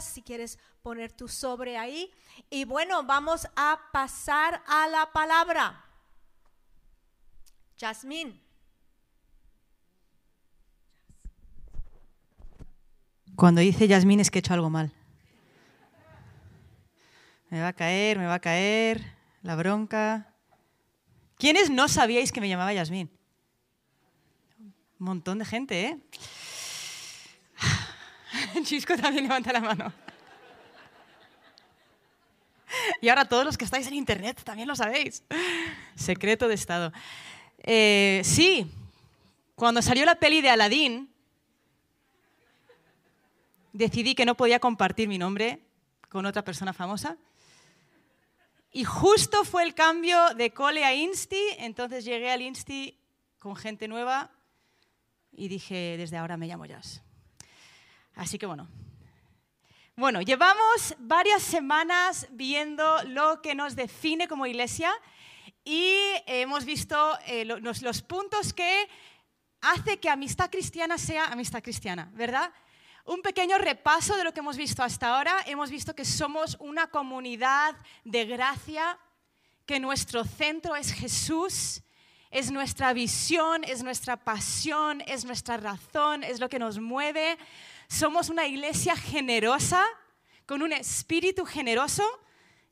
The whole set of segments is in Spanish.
si quieres poner tu sobre ahí. Y bueno, vamos a pasar a la palabra. Jasmine. Cuando dice Yasmín es que he hecho algo mal. Me va a caer, me va a caer la bronca. ¿Quiénes no sabíais que me llamaba Yasmín? Un montón de gente, ¿eh? Chisco también levanta la mano. Y ahora todos los que estáis en internet también lo sabéis. Secreto de Estado. Eh, sí, cuando salió la peli de Aladdin, decidí que no podía compartir mi nombre con otra persona famosa. Y justo fue el cambio de Cole a Insti, entonces llegué al Insti con gente nueva y dije, desde ahora me llamo Jazz. Así que bueno. Bueno, llevamos varias semanas viendo lo que nos define como iglesia y hemos visto eh, los, los puntos que hace que amistad cristiana sea amistad cristiana, ¿verdad? Un pequeño repaso de lo que hemos visto hasta ahora. Hemos visto que somos una comunidad de gracia, que nuestro centro es Jesús, es nuestra visión, es nuestra pasión, es nuestra razón, es lo que nos mueve. Somos una iglesia generosa, con un espíritu generoso.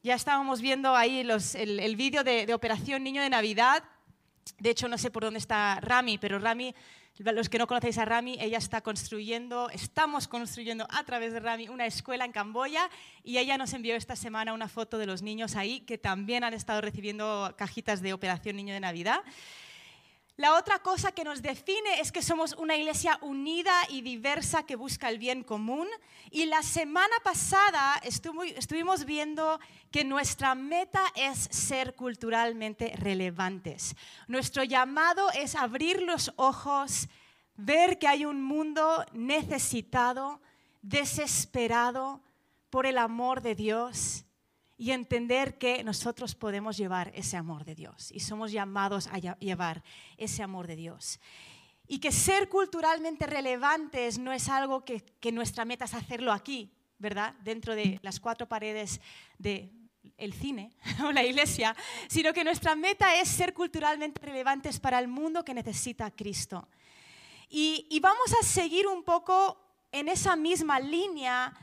Ya estábamos viendo ahí el, vídeo de, de, Operación Niño de Navidad. De hecho, no sé por dónde está Rami, pero Rami, los que no conocéis a Rami, ella está construyendo, estamos construyendo a través de Rami una escuela en Camboya y ella nos envió esta semana una foto de los niños ahí que también han estado recibiendo cajitas de Operación Niño de Navidad. La otra cosa que nos define es que somos una iglesia unida y diversa que busca el bien común. Y la semana pasada estuvimos viendo que nuestra meta es ser culturalmente relevantes. Nuestro llamado es abrir los ojos, ver que hay un mundo necesitado, desesperado por el amor de Dios y entender que nosotros podemos llevar ese amor de Dios y somos llamados a llevar ese amor de Dios. Y que ser culturalmente relevantes no es algo que, nuestra meta es hacerlo aquí, ¿verdad? Dentro de las cuatro paredes del el cine o la iglesia, sino que nuestra meta es ser culturalmente relevantes para el mundo que necesita a Cristo. Y, vamos a seguir un poco en esa misma línea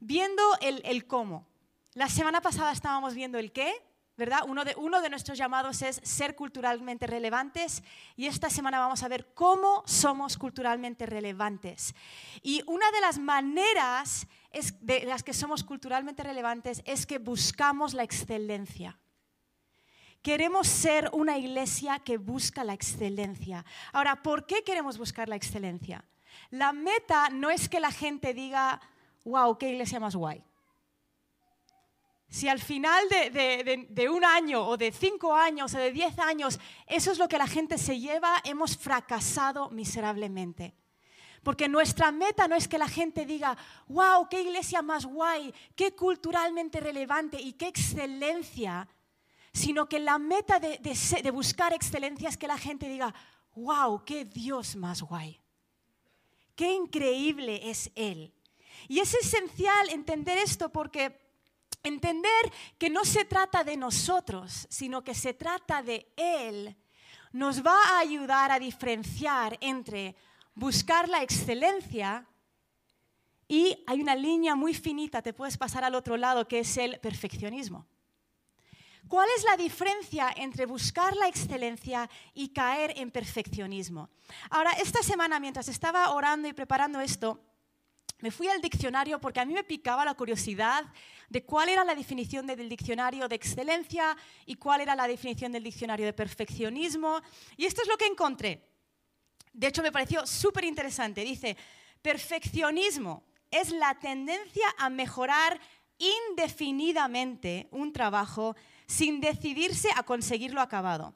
viendo el, el cómo. La semana pasada estábamos viendo el qué, ¿verdad? Uno de, nuestros llamados es ser culturalmente relevantes y esta semana vamos a ver cómo somos culturalmente relevantes. Y una de las maneras de las que somos culturalmente relevantes es que buscamos la excelencia. Queremos ser una iglesia que busca la excelencia. Ahora, ¿por qué queremos buscar la excelencia? La meta no es que la gente diga, wow, qué iglesia más guay. Si al final de, un año o de cinco años o de diez años eso es lo que la gente se lleva, hemos fracasado miserablemente. Porque nuestra meta no es que la gente diga, wow, qué iglesia más guay, qué culturalmente relevante y qué excelencia, sino que la meta de, de buscar excelencia es que la gente diga, wow, qué Dios más guay, qué increíble es Él. Y es esencial entender esto porque Entender que no se trata de nosotros, sino que se trata de Él, nos va a ayudar a diferenciar entre buscar la excelencia y hay una línea muy finita, te puedes pasar al otro lado, que es el perfeccionismo. ¿Cuál es la diferencia entre buscar la excelencia y caer en perfeccionismo? Ahora, esta semana, mientras estaba orando y preparando esto, me fui al diccionario porque a mí me picaba la curiosidad de cuál era la definición del diccionario de excelencia y cuál era la definición del diccionario de perfeccionismo. Y esto es lo que encontré. De hecho, me pareció súper interesante. Dice, perfeccionismo es la tendencia a mejorar indefinidamente un trabajo sin decidirse a conseguirlo acabado.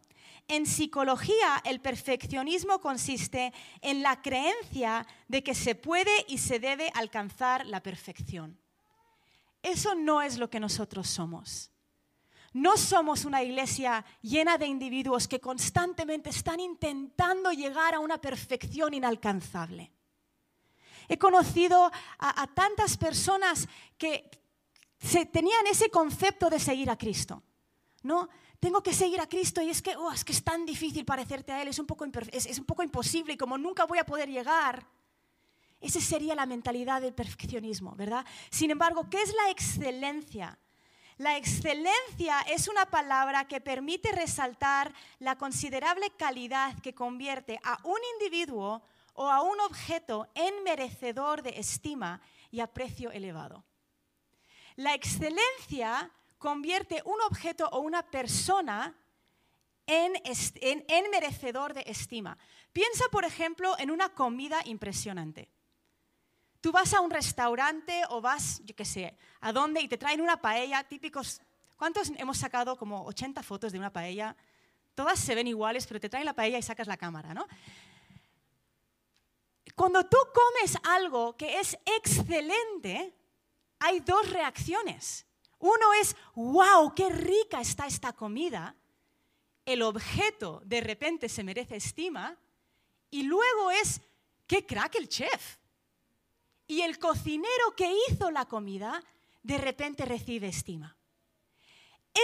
En psicología, el perfeccionismo consiste en la creencia de que se puede y se debe alcanzar la perfección. Eso no es lo que nosotros somos. No somos una iglesia llena de individuos que constantemente están intentando llegar a una perfección inalcanzable. He conocido a, tantas personas que se, tenían ese concepto de seguir a Cristo. ¿no? Tengo que seguir a Cristo y es que, oh, es que es tan difícil parecerte a Él, es un, poco es, un poco imposible y como nunca voy a poder llegar. Esa sería la mentalidad del perfeccionismo, ¿verdad? Sin embargo, ¿qué es la excelencia? La excelencia es una palabra que permite resaltar la considerable calidad que convierte a un individuo o a un objeto en merecedor de estima y aprecio elevado. La excelencia convierte un objeto o una persona en, merecedor de estima. Piensa, por ejemplo, en una comida impresionante. Tú vas a un restaurante o vas, yo qué sé, a dónde y te traen una paella, típicos. ¿Cuántos hemos sacado como 80 fotos de una paella? Todas se ven iguales, pero te traen la paella y sacas la cámara, ¿no? Cuando tú comes algo que es excelente, hay dos reacciones. Uno es, wow, qué rica está esta comida. El objeto de repente se merece estima. Y luego es, qué crack el chef. Y el cocinero que hizo la comida de repente recibe estima.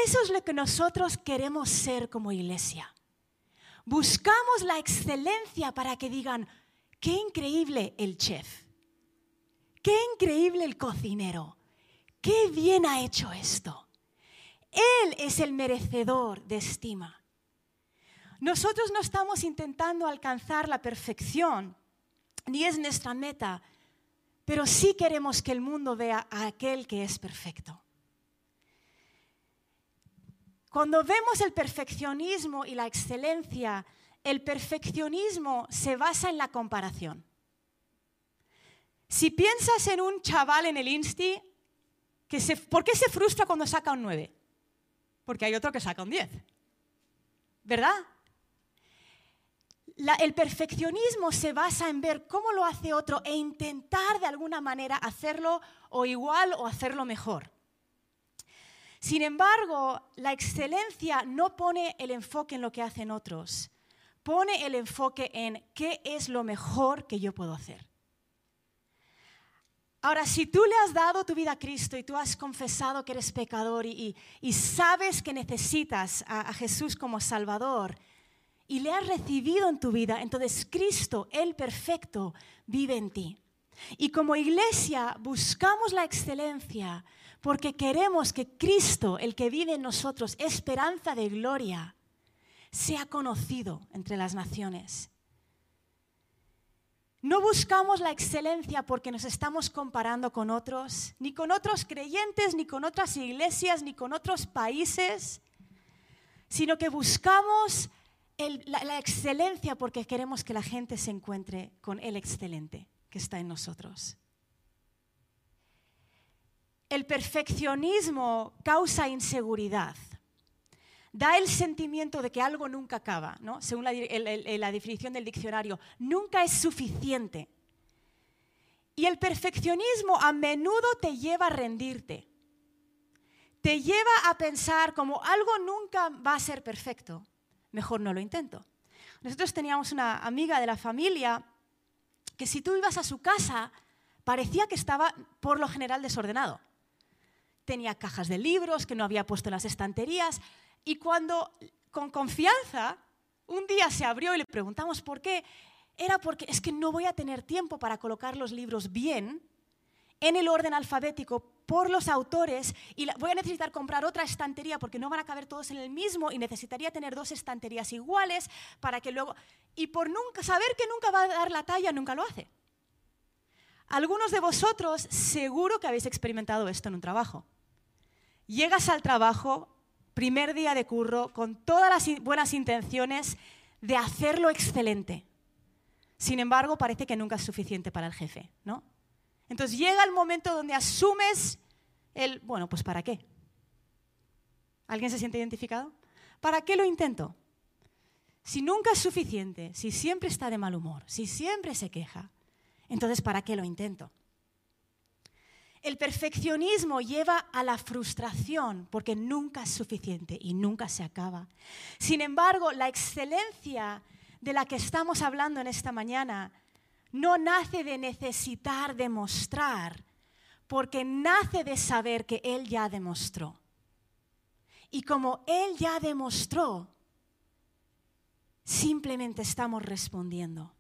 Eso es lo que nosotros queremos ser como iglesia. Buscamos la excelencia para que digan, qué increíble el chef, qué increíble el cocinero, qué bien ha hecho esto. Él es el merecedor de estima. Nosotros no estamos intentando alcanzar la perfección, ni es nuestra meta, pero sí queremos que el mundo vea a aquel que es perfecto. Cuando vemos el perfeccionismo y la excelencia, el perfeccionismo se basa en la comparación. Si piensas en un chaval en el Insti, ¿Por qué se frustra cuando saca un 9? Porque hay otro que saca un 10. ¿Verdad? el perfeccionismo se basa en ver cómo lo hace otro e intentar de alguna manera hacerlo o igual o hacerlo mejor. Sin embargo, la excelencia no pone el enfoque en lo que hacen otros, pone el enfoque en qué es lo mejor que yo puedo hacer. Ahora, si tú le has dado tu vida a Cristo y tú has confesado que eres pecador y, sabes que necesitas a, Jesús como Salvador y le has recibido en tu vida, entonces Cristo, el perfecto, vive en ti. Y como iglesia buscamos la excelencia porque queremos que Cristo, el que vive en nosotros, esperanza de gloria, sea conocido entre las naciones. No buscamos la excelencia porque nos estamos comparando con otros, ni con otros creyentes, ni con otras iglesias, ni con otros países, sino que buscamos la, la excelencia porque queremos que la gente se encuentre con el excelente que está en nosotros. El perfeccionismo causa inseguridad da el sentimiento de que algo nunca acaba, según la definición del diccionario, nunca es suficiente. Y el perfeccionismo a menudo te lleva a rendirte, te lleva a pensar como algo nunca va a ser perfecto, mejor no lo intento. Nosotros teníamos una amiga de la familia que si tú ibas a su casa parecía que estaba por lo general desordenado. Tenía cajas de libros que no había puesto en las estanterías, y cuando con confianza un día se abrió y le preguntamos por qué, era porque es que no voy a tener tiempo para colocar los libros bien en el orden alfabético por los autores y voy a necesitar comprar otra estantería porque no van a caber todos en el mismo y necesitaría tener dos estanterías iguales para que luego... Y por nunca saber que nunca va a dar la talla, nunca lo hace. Algunos de vosotros seguro que habéis experimentado esto en un trabajo. Llegas al trabajo primer día de curro, con todas las buenas intenciones de hacerlo excelente. Sin embargo, parece que nunca es suficiente para el jefe, ¿no? Entonces llega el momento donde asumes el, bueno, pues ¿para qué? ¿Alguien se siente identificado? ¿Para qué lo intento? Si nunca es suficiente, si siempre está de mal humor, si siempre se queja, entonces ¿para qué lo intento? El perfeccionismo lleva a la frustración porque nunca es suficiente y nunca se acaba. Sin embargo, la excelencia de la que estamos hablando en esta mañana no nace de necesitar demostrar, porque nace de saber que Él ya demostró. Y como Él ya demostró, simplemente estamos respondiendo.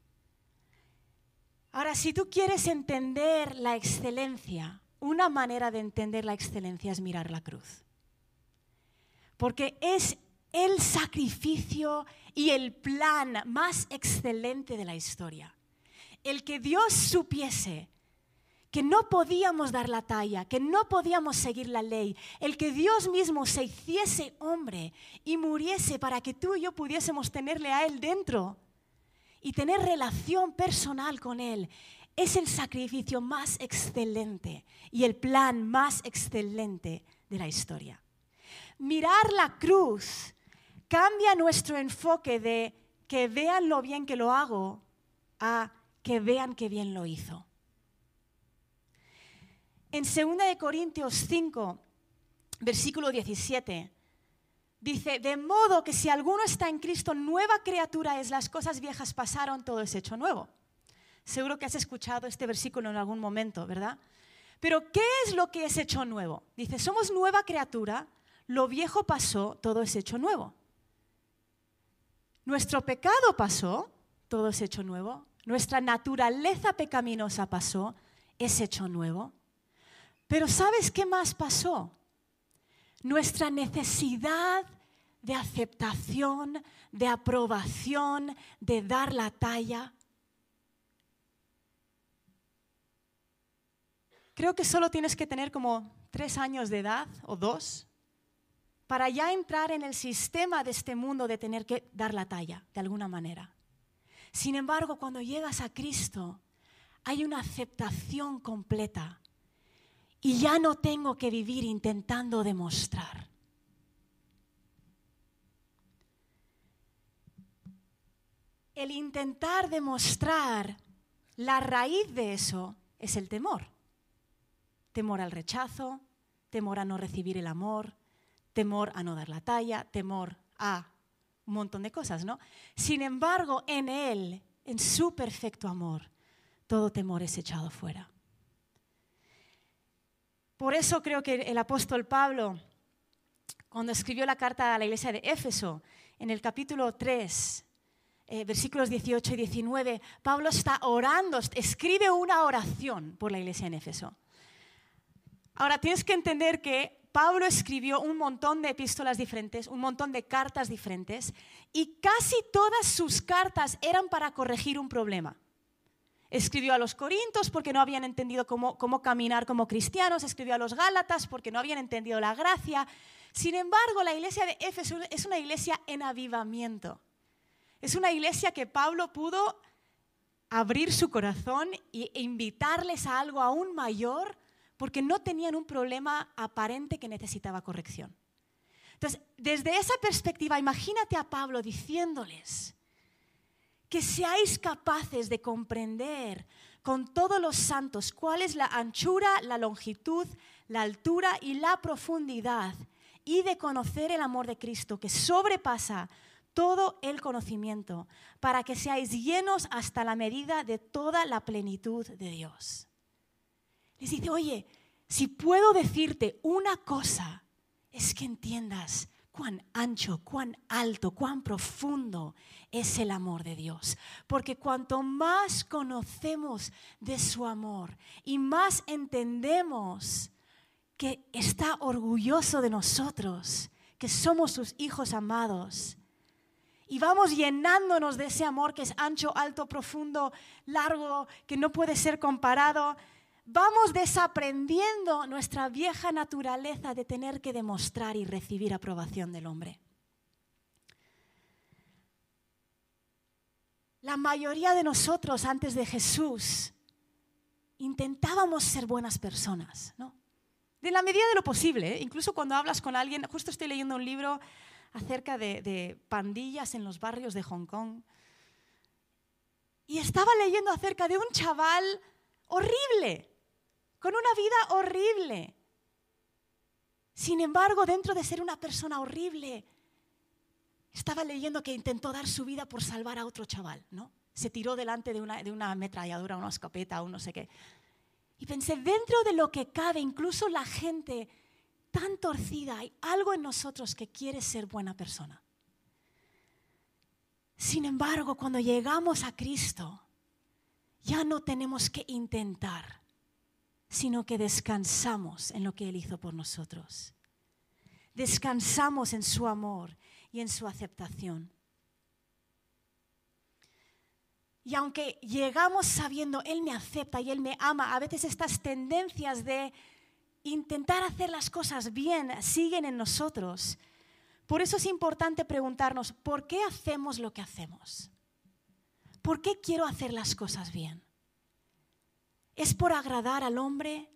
Ahora, si tú quieres entender la excelencia, una manera de entender la excelencia es mirar la cruz. Porque es el sacrificio y el plan más excelente de la historia. El que Dios supiese que no podíamos dar la talla, que no podíamos seguir la ley, el que Dios mismo se hiciese hombre y muriese para que tú y yo pudiésemos tenerle a Él dentro y tener relación personal con Él, es el sacrificio más excelente y el plan más excelente de la historia. Mirar la cruz cambia nuestro enfoque de que vean lo bien que lo hago a que vean qué bien lo hizo. En 2 Corintios 5, versículo 17, dice, de modo que si alguno está en Cristo, nueva criatura es, las cosas viejas pasaron, todo es hecho nuevo. Seguro que has escuchado este versículo en algún momento, ¿verdad? Pero ¿qué es lo que es hecho nuevo? Dice, somos nueva criatura, lo viejo pasó, todo es hecho nuevo. Nuestro pecado pasó, todo es hecho nuevo. Nuestra naturaleza pecaminosa pasó, es hecho nuevo. Pero ¿sabes qué más pasó? Nuestra necesidad de aceptación, de aprobación, de dar la talla. Creo que solo tienes que tener como tres años de edad o dos para ya entrar en el sistema de este mundo de tener que dar la talla de alguna manera. Sin embargo, cuando llegas a Cristo, hay una aceptación completa y ya no tengo que vivir intentando demostrar. El intentar demostrar, la raíz de eso es el temor. Temor al rechazo, temor a no recibir el amor, temor a no dar la talla, temor a un montón de cosas, ¿no? Sin embargo, en Él, en su perfecto amor, todo temor es echado fuera. Por eso creo que el apóstol Pablo, cuando escribió la carta a la iglesia de Éfeso, en el capítulo 3, eh, versículos 18 y 19, Pablo está orando, escribe una oración por la iglesia en Éfeso. Ahora, tienes que entender que Pablo escribió un montón de epístolas diferentes, un montón de cartas diferentes, y casi todas sus cartas eran para corregir un problema. Escribió a los Corintios porque no habían entendido cómo, caminar como cristianos, escribió a los Gálatas porque no habían entendido la gracia. Sin embargo, la iglesia de Éfeso es una iglesia en avivamiento. Es una iglesia que Pablo pudo abrir su corazón e invitarles a algo aún mayor porque no tenían un problema aparente que necesitaba corrección. Entonces, desde esa perspectiva, imagínate a Pablo diciéndoles, que seáis capaces de comprender con todos los santos cuál es la anchura, la longitud, la altura y la profundidad, y de conocer el amor de Cristo que sobrepasa todo el conocimiento, para que seáis llenos hasta la medida de toda la plenitud de Dios. Les dice, oye, si puedo decirte una cosa, es que entiendas cuán ancho, cuán alto, cuán profundo es el amor de Dios. Porque cuanto más conocemos de su amor y más entendemos que está orgulloso de nosotros, que somos sus hijos amados, y vamos llenándonos de ese amor que es ancho, alto, profundo, largo, que no puede ser comparado, vamos desaprendiendo nuestra vieja naturaleza de tener que demostrar y recibir aprobación del hombre. La mayoría de nosotros antes de Jesús intentábamos ser buenas personas, ¿no? De la medida de lo posible, ¿eh? incluso cuando hablas con alguien, justo estoy leyendo un libro acerca de, de pandillas en los barrios de Hong Kong, y estaba leyendo acerca de un chaval horrible, con una vida horrible. Sin embargo, dentro de ser una persona horrible, estaba leyendo que intentó dar su vida por salvar a otro chaval, ¿no? se tiró delante de una, de una ametralladora, una escopeta o no sé qué. Y pensé, dentro de lo que cabe, incluso la gente tan torcida, hay algo en nosotros que quiere ser buena persona. Sin embargo, cuando llegamos a Cristo, ya no tenemos que intentar, sino que descansamos en lo que Él hizo por nosotros. Descansamos en su amor y en su aceptación. Y aunque llegamos sabiendo, Él me acepta y Él me ama, a veces estas tendencias de intentar hacer las cosas bien siguen en nosotros. Por eso es importante preguntarnos, ¿por qué hacemos lo que hacemos? ¿Por qué quiero hacer las cosas bien? ¿Es por agradar al hombre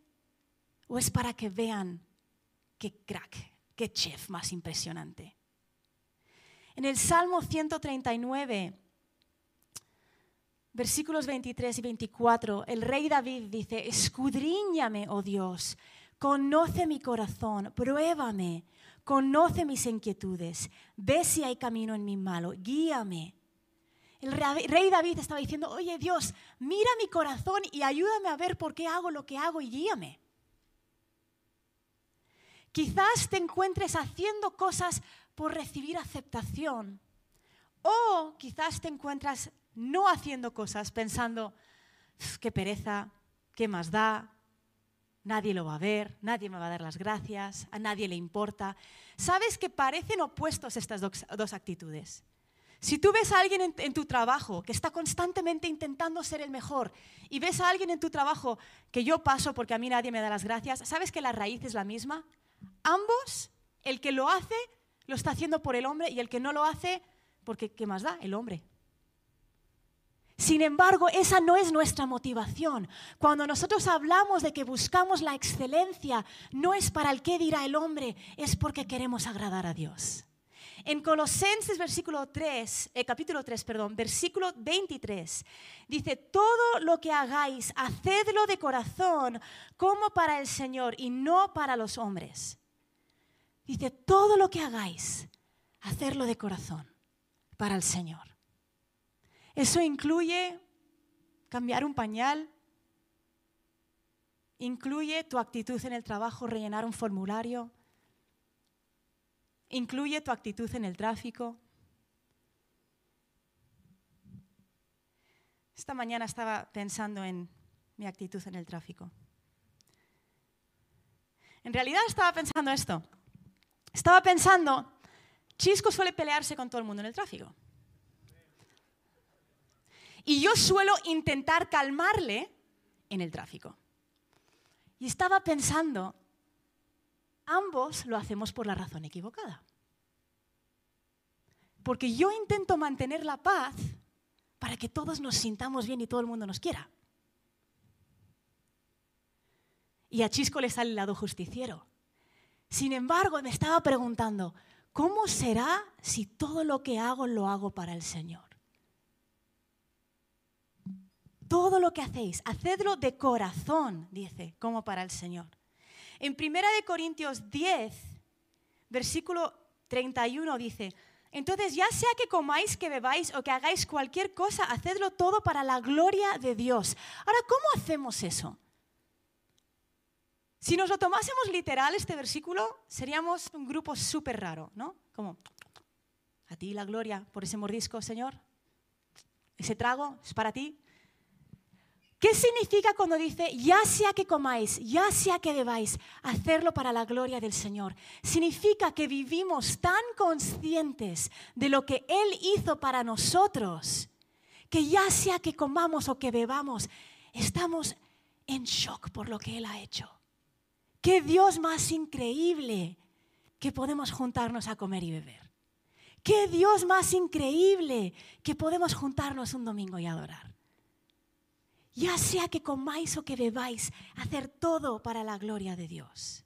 o es para que vean qué crack, qué chef más impresionante? En el Salmo 139, versículos 23 y 24, el rey David dice, escudriñame, oh Dios, conoce mi corazón, pruébame, conoce mis inquietudes, ve si hay camino en mi malo, guíame. El rey David estaba diciendo, oye Dios, mira mi corazón y ayúdame a ver por qué hago lo que hago y guíame. Quizás te encuentres haciendo cosas por recibir aceptación o quizás te encuentras no haciendo cosas pensando, qué pereza, qué más da, nadie lo va a ver, nadie me va a dar las gracias, a nadie le importa. Sabes que parecen opuestos estas dos, actitudes. Si tú ves a alguien en, tu trabajo que está constantemente intentando ser el mejor y ves a alguien en tu trabajo que yo paso porque a mí nadie me da las gracias, ¿sabes que la raíz es la misma? Ambos, el que lo hace, lo está haciendo por el hombre y el que no lo hace, porque ¿qué más da? El hombre. Sin embargo, esa no es nuestra motivación. Cuando nosotros hablamos de que buscamos la excelencia, no es para el qué dirá el hombre, es porque queremos agradar a Dios. En Colosenses versículo 3, eh, capítulo 3, perdón, versículo 23, dice, todo lo que hagáis, hacedlo de corazón como para el Señor y no para los hombres. Dice, todo lo que hagáis, hacerlo de corazón para el Señor. Eso incluye cambiar un pañal, incluye tu actitud en el trabajo, rellenar un formulario, incluye tu actitud en el tráfico. Esta mañana estaba pensando en mi actitud en el tráfico. En realidad estaba pensando esto. Estaba pensando, Chisco suele pelearse con todo el mundo en el tráfico. Y yo suelo intentar calmarle en el tráfico. Y estaba pensando, ambos lo hacemos por la razón equivocada. Porque yo intento mantener la paz para que todos nos sintamos bien y todo el mundo nos quiera. Y a Chisco le sale el lado justiciero. Sin embargo, me estaba preguntando, ¿cómo será si todo lo que hago lo hago para el Señor? todo lo que hacéis, hacedlo de corazón, dice, como para el Señor. En 1 Corintios 10, versículo 31 dice, entonces ya sea que comáis, que bebáis o que hagáis cualquier cosa, hacedlo todo para la gloria de Dios. Ahora, ¿cómo hacemos eso? Si nos lo tomásemos literal este versículo, seríamos un grupo súper raro, ¿no? Como, a ti la gloria por ese mordisco, Señor. Ese trago es para ti. ¿Qué significa cuando dice, ya sea que comáis, ya sea que bebáis, hacerlo para la gloria del Señor? Significa que vivimos tan conscientes de lo que Él hizo para nosotros, que ya sea que comamos o que bebamos, estamos en shock por lo que Él ha hecho. Qué Dios más increíble que podemos juntarnos a comer y beber. Qué Dios más increíble que podemos juntarnos un domingo y adorar ya sea que comáis o que bebáis, hacer todo para la gloria de Dios.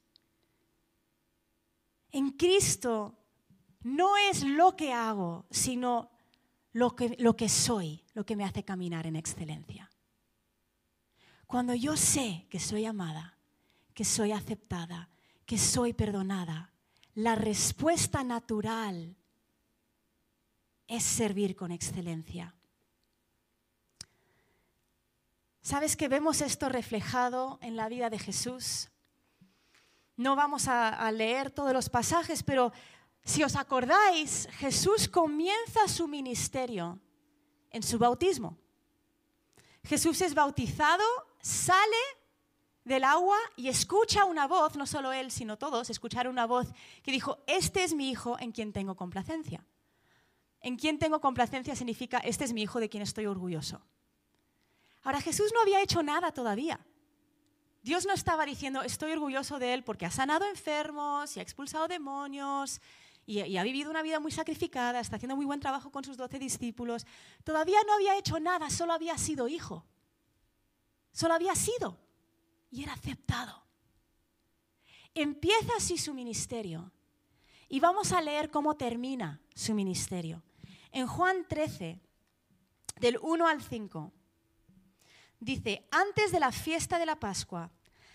En Cristo no es lo que hago, sino lo que, lo que soy, lo que me hace caminar en excelencia. Cuando yo sé que soy amada, que soy aceptada, que soy perdonada, la respuesta natural es servir con excelencia. ¿Sabes que vemos esto reflejado en la vida de Jesús? No vamos a, a leer todos los pasajes, pero si os acordáis, Jesús comienza su ministerio en su bautismo. Jesús es bautizado, sale del agua y escucha una voz, no solo él, sino todos, escucharon una voz que dijo, este es mi hijo en quien tengo complacencia. En quien tengo complacencia significa, este es mi hijo de quien estoy orgulloso. Ahora Jesús no había hecho nada todavía. Dios no estaba diciendo, estoy orgulloso de él porque ha sanado enfermos y ha expulsado demonios y, ha vivido una vida muy sacrificada, está haciendo muy buen trabajo con sus doce discípulos. Todavía no había hecho nada, solo había sido hijo. Solo había sido y era aceptado. Empieza así su ministerio y vamos a leer cómo termina su ministerio. En Juan 13, del 1 al 5, dice, antes de la fiesta de la Pascua,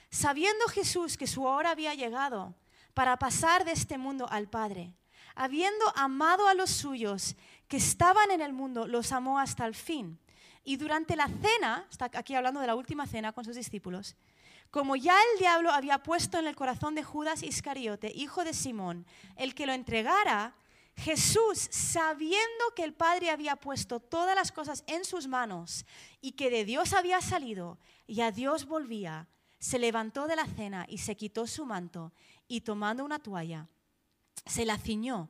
sabiendo Jesús que su hora había llegado para pasar de este mundo al Padre, habiendo amado a los suyos que estaban en el mundo, los amó hasta el fin. Y durante la cena, está aquí hablando de la última cena con sus discípulos, como ya el diablo había puesto en el corazón de Judas Iscariote, hijo de Simón, el que lo entregara, Jesús, sabiendo que el Padre había puesto todas las cosas en sus manos y que de Dios había salido y a Dios volvía, se levantó de la cena y se quitó su manto y tomando una toalla, se la ciñó.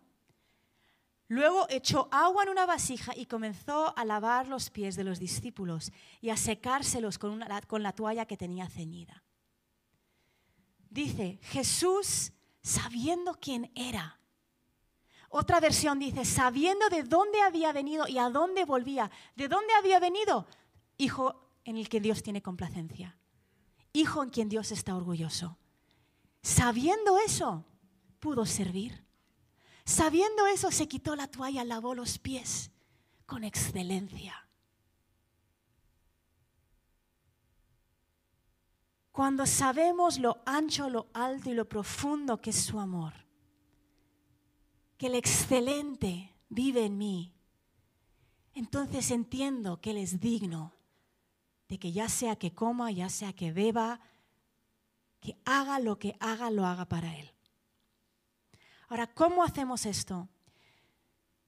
Luego echó agua en una vasija y comenzó a lavar los pies de los discípulos y a secárselos con, con la toalla que tenía ceñida dice Jesús sabiendo quién era. Otra versión dice, sabiendo de dónde había venido y a dónde volvía. ¿De dónde había venido? Hijo en el que Dios tiene complacencia. Hijo en quien Dios está orgulloso. Sabiendo eso, pudo servir. Sabiendo eso, se quitó la toalla, lavó los pies con excelencia. Cuando sabemos lo ancho, lo alto y lo profundo que es su amor, que el excelente vive en mí, entonces entiendo que Él es digno de que ya sea que coma, ya sea que beba, que haga lo que haga, lo haga para Él. Ahora, ¿cómo hacemos esto?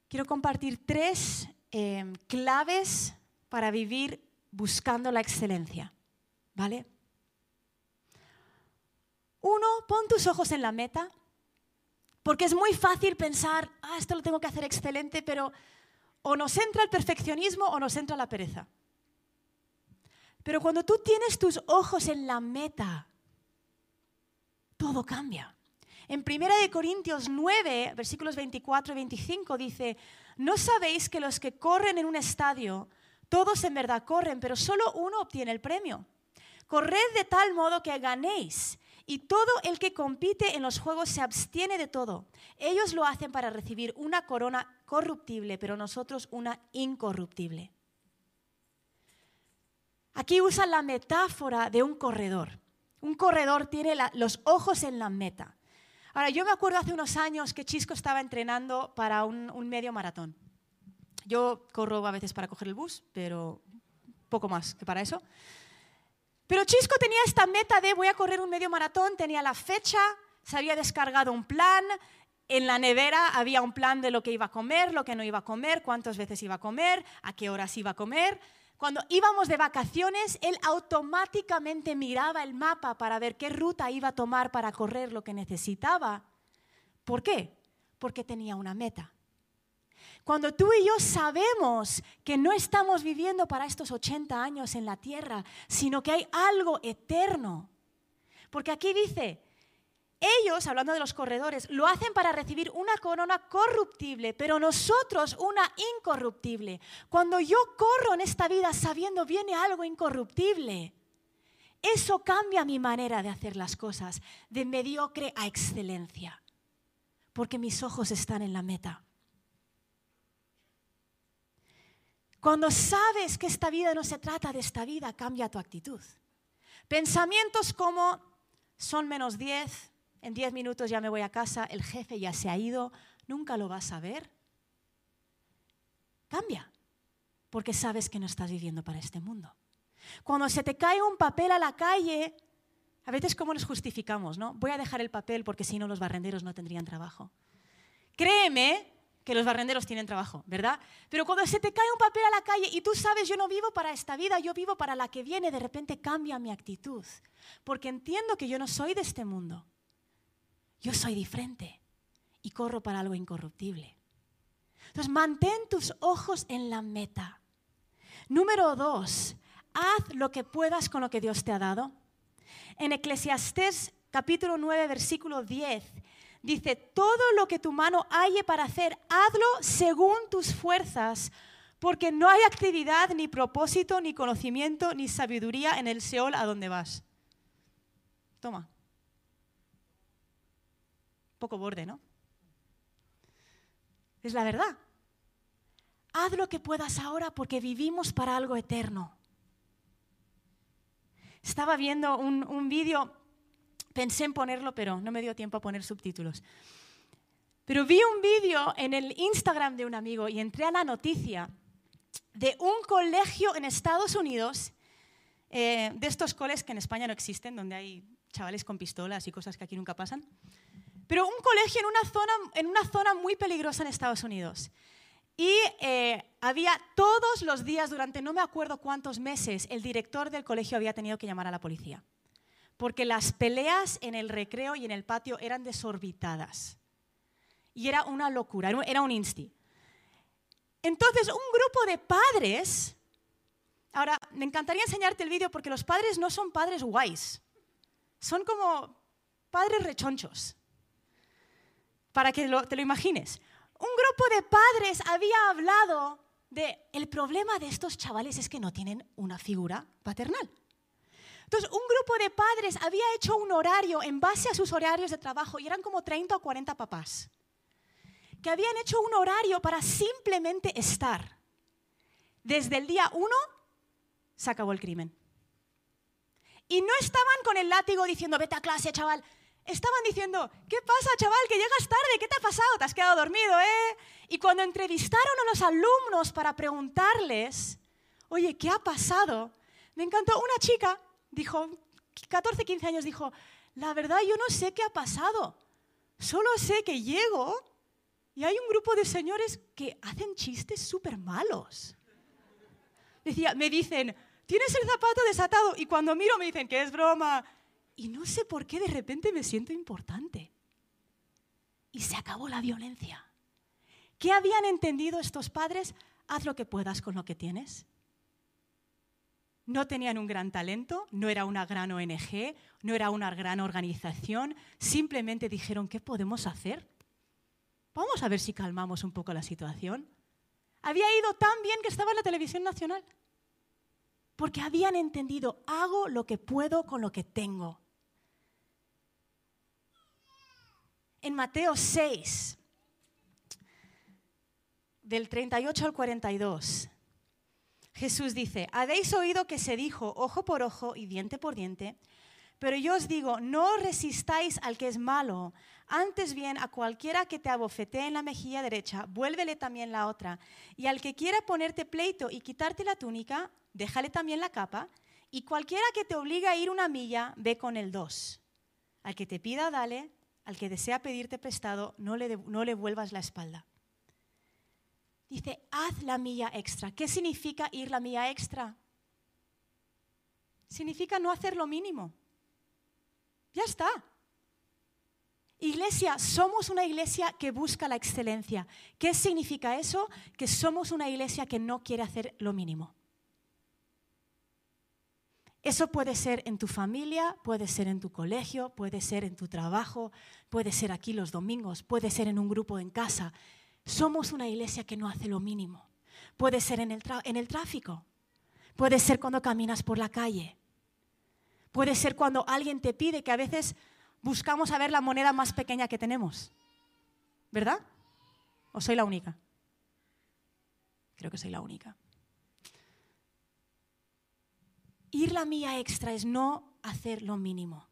Quiero compartir tres eh, claves para vivir buscando la excelencia, ¿vale? Uno, pon tus ojos en la meta, porque es muy fácil pensar, ah, esto lo tengo que hacer excelente, pero o nos entra el perfeccionismo o nos entra la pereza. Pero cuando tú tienes tus ojos en la meta, todo cambia. En 1 Corintios 9, versículos 24 y 25 dice, ¿no sabéis que los que corren en un estadio, todos en verdad corren, pero solo uno obtiene el premio? Corred de tal modo que ganéis. Y todo el que compite en los juegos se abstiene de todo. Ellos lo hacen para recibir una corona corruptible, pero nosotros una incorruptible. Aquí usa la metáfora de un corredor. Un corredor tiene los ojos en la meta. Ahora, yo me acuerdo hace unos años que Chisco estaba entrenando para un, un medio maratón. Yo corro a veces para coger el bus, pero poco más que para eso. Pero Chisco tenía esta meta de voy a correr un medio maratón, tenía la fecha, se había descargado un plan, en la nevera había un plan de lo que iba a comer, lo que no iba a comer, cuántas veces iba a comer, a qué horas iba a comer. Cuando íbamos de vacaciones, él automáticamente miraba el mapa para ver qué ruta iba a tomar para correr lo que necesitaba. ¿Por qué? Porque tenía una meta. Cuando tú y yo sabemos que no estamos viviendo para estos 80 años en la tierra, sino que hay algo eterno. Porque aquí dice, ellos, hablando de los corredores, lo hacen para recibir una corona corruptible, pero nosotros una incorruptible. Cuando yo corro en esta vida sabiendo viene algo incorruptible, eso cambia mi manera de hacer las cosas, de mediocre a excelencia, porque mis ojos están en la meta. Cuando sabes que esta vida no se trata de esta vida, cambia tu actitud. Pensamientos como son menos 10, en 10 minutos ya me voy a casa, el jefe ya se ha ido, nunca lo vas a ver. Cambia, porque sabes que no estás viviendo para este mundo. Cuando se te cae un papel a la calle, a veces cómo nos justificamos, ¿no? Voy a dejar el papel porque si no los barrenderos no tendrían trabajo. Créeme que los barrenderos tienen trabajo, ¿verdad? Pero cuando se te cae un papel a la calle y tú sabes, yo no vivo para esta vida, yo vivo para la que viene, de repente cambia mi actitud, porque entiendo que yo no soy de este mundo. Yo soy diferente y corro para algo incorruptible. Entonces, mantén tus ojos en la meta. Número dos, haz lo que puedas con lo que Dios te ha dado. En Eclesiastés capítulo 9, versículo 10, dice, todo lo que tu mano halle para hacer, hazlo según tus fuerzas, porque no hay actividad, ni propósito, ni conocimiento, ni sabiduría en el Seol a donde vas. Toma. Poco borde, ¿no? Es la verdad. Haz lo que puedas ahora porque vivimos para algo eterno. Estaba viendo un, un vídeo, pensé en ponerlo, pero no me dio tiempo a poner subtítulos. Pero vi un vídeo en el Instagram de un amigo y entré a la noticia de un colegio en Estados Unidos, eh, de estos coles que en España no existen, donde hay chavales con pistolas y cosas que aquí nunca pasan. Pero un colegio en una zona, en una zona muy peligrosa en Estados Unidos. Y eh, había todos los días, durante no me acuerdo cuántos meses, el director del colegio había tenido que llamar a la policía. Porque las peleas en el recreo y en el patio eran desorbitadas. Y era una locura, era un insti. Entonces, un grupo de padres, ahora me encantaría enseñarte el vídeo porque los padres no son padres guays, son como padres rechonchos para que te lo imagines. Un grupo de padres había hablado de el problema de estos chavales es que no tienen una figura paternal. Entonces, un grupo de padres había hecho un horario en base a sus horarios de trabajo y eran como 30 o 40 papás que habían hecho un horario para simplemente estar. Desde el día uno se acabó el crimen. Y no estaban con el látigo diciendo, vete a clase, chaval, estaban diciendo, ¿qué pasa, chaval? Que llegas tarde, ¿qué te ha pasado? Te has quedado dormido, ¿eh? Y cuando entrevistaron a los alumnos para preguntarles, oye, ¿qué ha pasado? Me encantó, una chica dijo, 14, 15 años, dijo, la verdad yo no sé qué ha pasado, solo sé que llego y hay un grupo de señores que hacen chistes súper malos. Decía, me dicen, tienes el zapato desatado y cuando miro me dicen que es broma y no sé por qué de repente me siento importante. Y se acabó la violencia. ¿Qué habían entendido estos padres? Haz lo que puedas con lo que tienes. No tenían un gran talento, no era una gran ONG, no era una gran organización, simplemente dijeron, ¿qué podemos hacer? Vamos a ver si calmamos un poco la situación. Había ido tan bien que estaba en la televisión nacional. Porque habían entendido, hago lo que puedo con lo que tengo. en Mateo 6, del 38 al 42, Jesús dice, habéis oído que se dijo ojo por ojo y diente por diente, pero yo os digo, no resistáis al que es malo, antes bien a cualquiera que te abofetee en la mejilla derecha, vuélvele también la otra, y al que quiera ponerte pleito y quitarte la túnica, déjale también la capa, y cualquiera que te obligue a ir una milla, ve con el dos. Al que te pida, dale, al que desea pedirte prestado, no le, no le vuelvas la espalda. Dice, haz la milla extra. ¿Qué significa ir la milla extra? Significa no hacer lo mínimo. Ya está. Iglesia, somos una iglesia que busca la excelencia. ¿Qué significa eso? Que somos una iglesia que no quiere hacer lo mínimo. Eso puede ser en tu familia, puede ser en tu colegio, puede ser en tu trabajo, puede ser aquí los domingos, puede ser en un grupo en casa. Somos una iglesia que no hace lo mínimo. Puede ser en el, en el tráfico, puede ser cuando caminas por la calle, puede ser cuando alguien te pide que a veces buscamos a ver la moneda más pequeña que tenemos. ¿Verdad? ¿O soy la única? Creo que soy la única. Ir la mía extra es no hacer lo mínimo.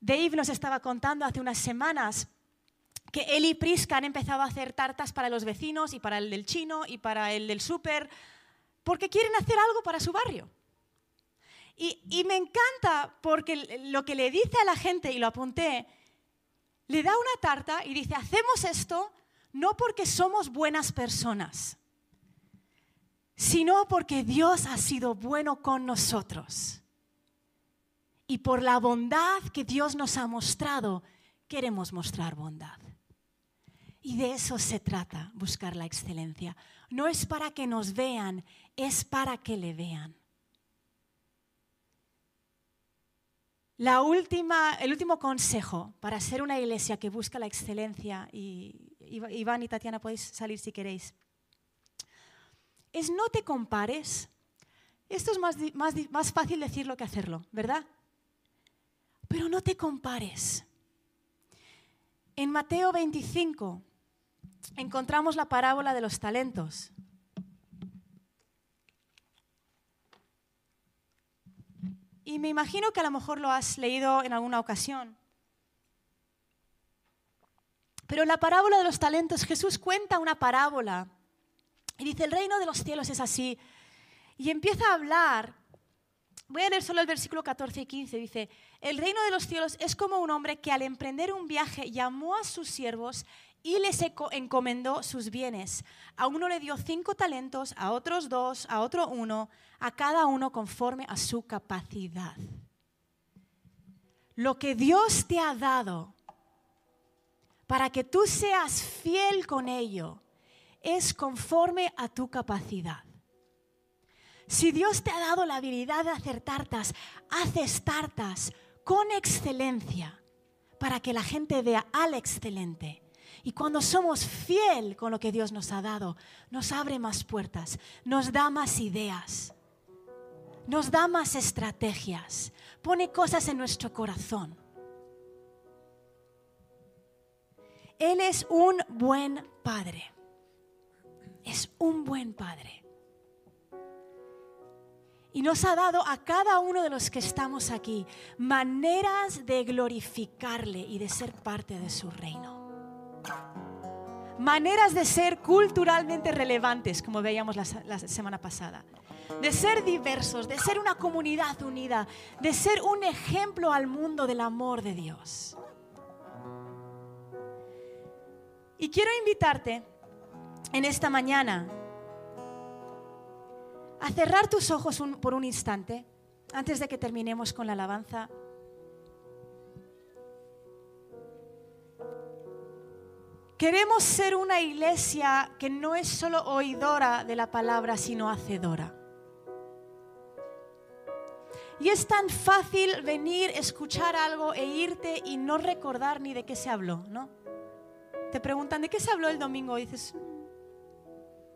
Dave nos estaba contando hace unas semanas que él y Prisca han empezado a hacer tartas para los vecinos y para el del chino y para el del súper, porque quieren hacer algo para su barrio. Y, y, me encanta porque lo que le dice a la gente, y lo apunté, le da una tarta y dice, hacemos esto no porque somos buenas personas, sino porque Dios ha sido bueno con nosotros. Y por la bondad que Dios nos ha mostrado, queremos mostrar bondad. Y de eso se trata, buscar la excelencia. No es para que nos vean, es para que le vean. La última, el último consejo para ser una iglesia que busca la excelencia, y Iván y Tatiana podéis salir si queréis, es no te compares. Esto es más, más, más fácil decirlo que hacerlo, ¿verdad? Pero no te compares. En Mateo 25, encontramos la parábola de los talentos. Y me imagino que a lo mejor lo has leído en alguna ocasión. Pero en la parábola de los talentos Jesús cuenta una parábola y dice, el reino de los cielos es así. Y empieza a hablar, voy a leer solo el versículo 14 y 15, dice, el reino de los cielos es como un hombre que al emprender un viaje llamó a sus siervos y les encomendó sus bienes. A uno le dio cinco talentos, a otros dos, a otro uno, a cada uno conforme a su capacidad. Lo que Dios te ha dado para que tú seas fiel con ello es conforme a tu capacidad. Si Dios te ha dado la habilidad de hacer tartas, haces tartas con excelencia para que la gente vea al excelente y cuando somos fiel con lo que Dios nos ha dado, nos abre más puertas, nos da más ideas, nos da más estrategias, pone cosas en nuestro corazón. Él es un buen padre. Es un buen padre. Y nos ha dado a cada uno de los que estamos aquí maneras de glorificarle y de ser parte de su reino maneras de ser culturalmente relevantes, como veíamos la, semana pasada, de ser diversos, de ser una comunidad unida, de ser un ejemplo al mundo del amor de Dios. Y quiero invitarte en esta mañana a cerrar tus ojos por un instante antes de que terminemos con la alabanza Queremos ser una iglesia que no es solo oidora de la palabra, sino hacedora. Y es tan fácil venir, escuchar algo e irte y no recordar ni de qué se habló, ¿no? Te preguntan, ¿de qué se habló el domingo? Y dices,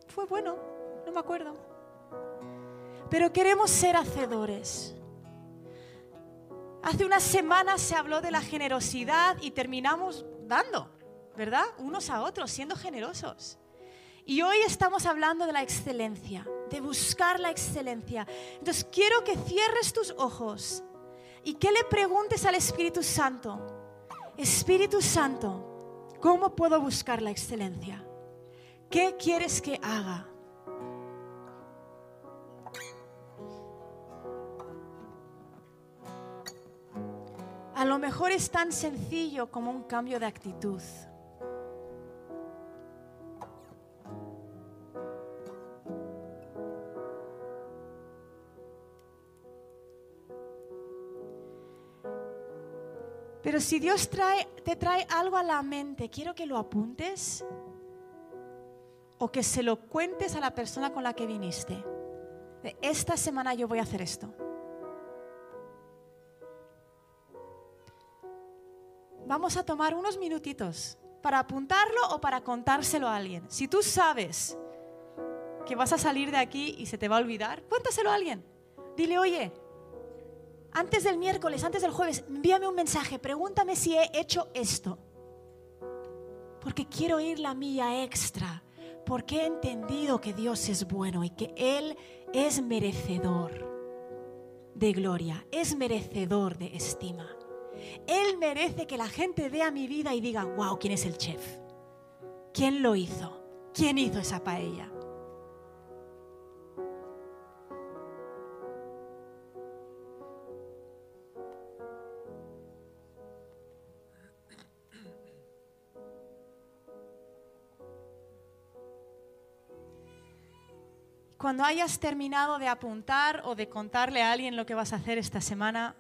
fue bueno, no me acuerdo. Pero queremos ser hacedores. Hace unas semanas se habló de la generosidad y terminamos dando. ¿verdad? Unos a otros, siendo generosos. Y hoy estamos hablando de la excelencia, de buscar la excelencia. Entonces quiero que cierres tus ojos y que le preguntes al Espíritu Santo, Espíritu Santo, ¿cómo puedo buscar la excelencia? ¿Qué quieres que haga? A lo mejor es tan sencillo como un cambio de actitud. Pero si Dios te trae algo a la mente, quiero que lo apuntes o que se lo cuentes a la persona con la que viniste. esta semana yo voy a hacer esto. Vamos a tomar unos minutitos para apuntarlo o para contárselo a alguien. Si tú sabes que vas a salir de aquí y se te va a olvidar, cuéntaselo a alguien. Dile, oye, antes del miércoles, antes del jueves, envíame un mensaje, pregúntame si he hecho esto. Porque quiero ir la milla extra, porque he entendido que Dios es bueno y que Él es merecedor de gloria, es merecedor de estima. Él merece que la gente vea mi vida y diga, wow, ¿quién es el chef? ¿Quién lo hizo? ¿Quién hizo esa paella? Cuando hayas terminado de apuntar o de contarle a alguien lo que vas a hacer esta semana,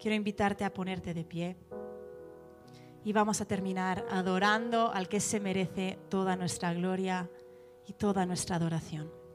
quiero invitarte a ponerte de pie. Y vamos a terminar adorando al que se merece toda nuestra gloria y toda nuestra adoración.